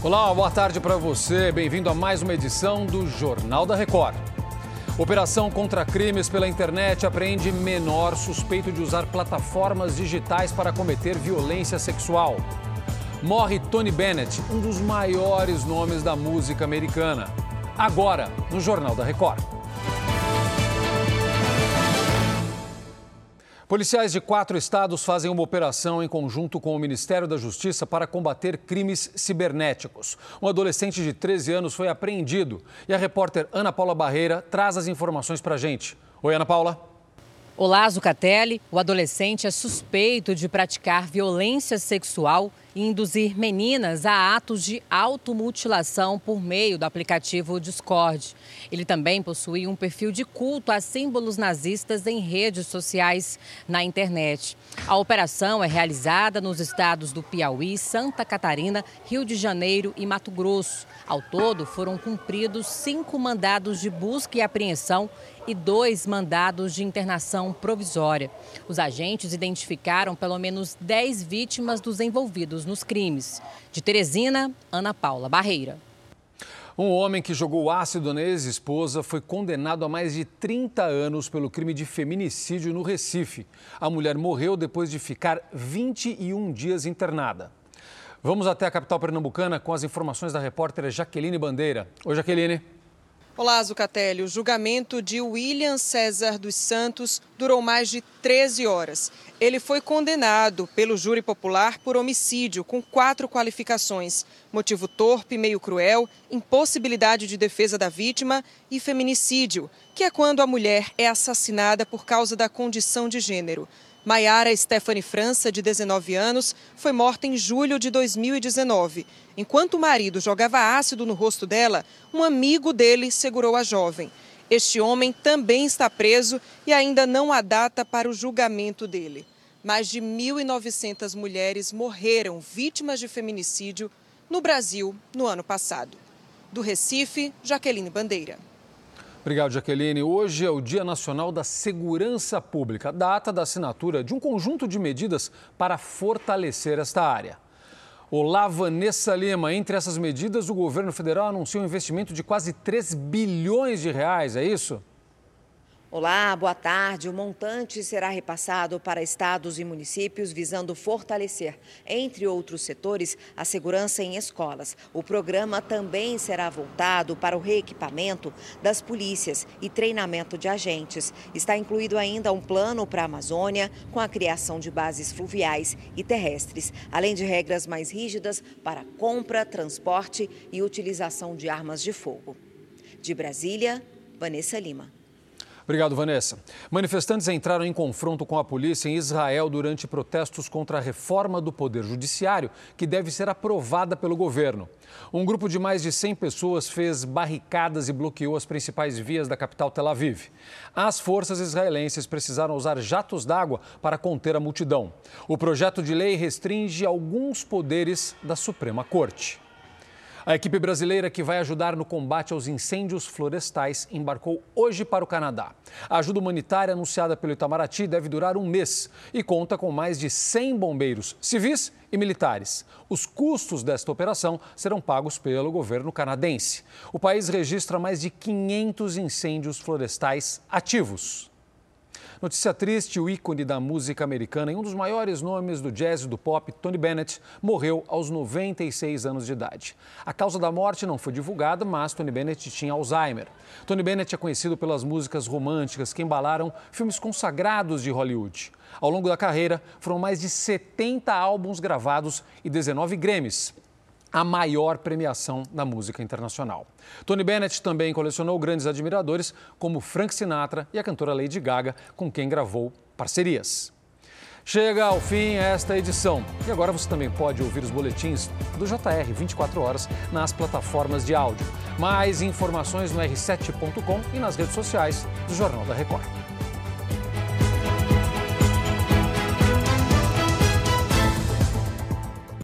Olá, boa tarde para você. Bem-vindo a mais uma edição do Jornal da Record. Operação contra crimes pela internet apreende menor suspeito de usar plataformas digitais para cometer violência sexual. Morre Tony Bennett, um dos maiores nomes da música americana. Agora, no Jornal da Record. Policiais de quatro estados fazem uma operação em conjunto com o Ministério da Justiça para combater crimes cibernéticos. Um adolescente de 13 anos foi apreendido e a repórter Ana Paula Barreira traz as informações para a gente. Oi, Ana Paula. Olá, Zucatelli. O adolescente é suspeito de praticar violência sexual induzir meninas a atos de automutilação por meio do aplicativo Discord. Ele também possui um perfil de culto a símbolos nazistas em redes sociais na internet. A operação é realizada nos estados do Piauí, Santa Catarina, Rio de Janeiro e Mato Grosso. Ao todo, foram cumpridos cinco mandados de busca e apreensão e dois mandados de internação provisória. Os agentes identificaram pelo menos 10 vítimas dos envolvidos nos crimes. De Teresina, Ana Paula Barreira. Um homem que jogou ácido na ex-esposa foi condenado a mais de 30 anos pelo crime de feminicídio no Recife. A mulher morreu depois de ficar 21 dias internada. Vamos até a capital pernambucana com as informações da repórter Jaqueline Bandeira. Oi, Jaqueline. Olá, Zucatelli. O julgamento de William César dos Santos durou mais de 13 horas. Ele foi condenado pelo júri popular por homicídio, com quatro qualificações: motivo torpe, meio cruel, impossibilidade de defesa da vítima e feminicídio, que é quando a mulher é assassinada por causa da condição de gênero. Maiara Stephanie França, de 19 anos, foi morta em julho de 2019. Enquanto o marido jogava ácido no rosto dela, um amigo dele segurou a jovem. Este homem também está preso e ainda não há data para o julgamento dele. Mais de 1.900 mulheres morreram vítimas de feminicídio no Brasil no ano passado. Do Recife, Jaqueline Bandeira. Obrigado, Jaqueline. Hoje é o Dia Nacional da Segurança Pública, data da assinatura de um conjunto de medidas para fortalecer esta área. Olá, Vanessa Lima. Entre essas medidas, o governo federal anunciou um investimento de quase 3 bilhões de reais, é isso? Olá, boa tarde. O montante será repassado para estados e municípios visando fortalecer, entre outros setores, a segurança em escolas. O programa também será voltado para o reequipamento das polícias e treinamento de agentes. Está incluído ainda um plano para a Amazônia, com a criação de bases fluviais e terrestres, além de regras mais rígidas para compra, transporte e utilização de armas de fogo. De Brasília, Vanessa Lima. Obrigado, Vanessa. Manifestantes entraram em confronto com a polícia em Israel durante protestos contra a reforma do Poder Judiciário, que deve ser aprovada pelo governo. Um grupo de mais de 100 pessoas fez barricadas e bloqueou as principais vias da capital Tel Aviv. As forças israelenses precisaram usar jatos d'água para conter a multidão. O projeto de lei restringe alguns poderes da Suprema Corte. A equipe brasileira que vai ajudar no combate aos incêndios florestais embarcou hoje para o Canadá. A ajuda humanitária anunciada pelo Itamaraty deve durar um mês e conta com mais de 100 bombeiros civis e militares. Os custos desta operação serão pagos pelo governo canadense. O país registra mais de 500 incêndios florestais ativos. Notícia triste: o ícone da música americana e um dos maiores nomes do jazz e do pop, Tony Bennett, morreu aos 96 anos de idade. A causa da morte não foi divulgada, mas Tony Bennett tinha Alzheimer. Tony Bennett é conhecido pelas músicas românticas que embalaram filmes consagrados de Hollywood. Ao longo da carreira, foram mais de 70 álbuns gravados e 19 Grammys a maior premiação da música internacional. Tony Bennett também colecionou grandes admiradores, como Frank Sinatra e a cantora Lady Gaga, com quem gravou parcerias. Chega ao fim esta edição. E agora você também pode ouvir os boletins do JR 24 horas nas plataformas de áudio. Mais informações no r7.com e nas redes sociais do Jornal da Record.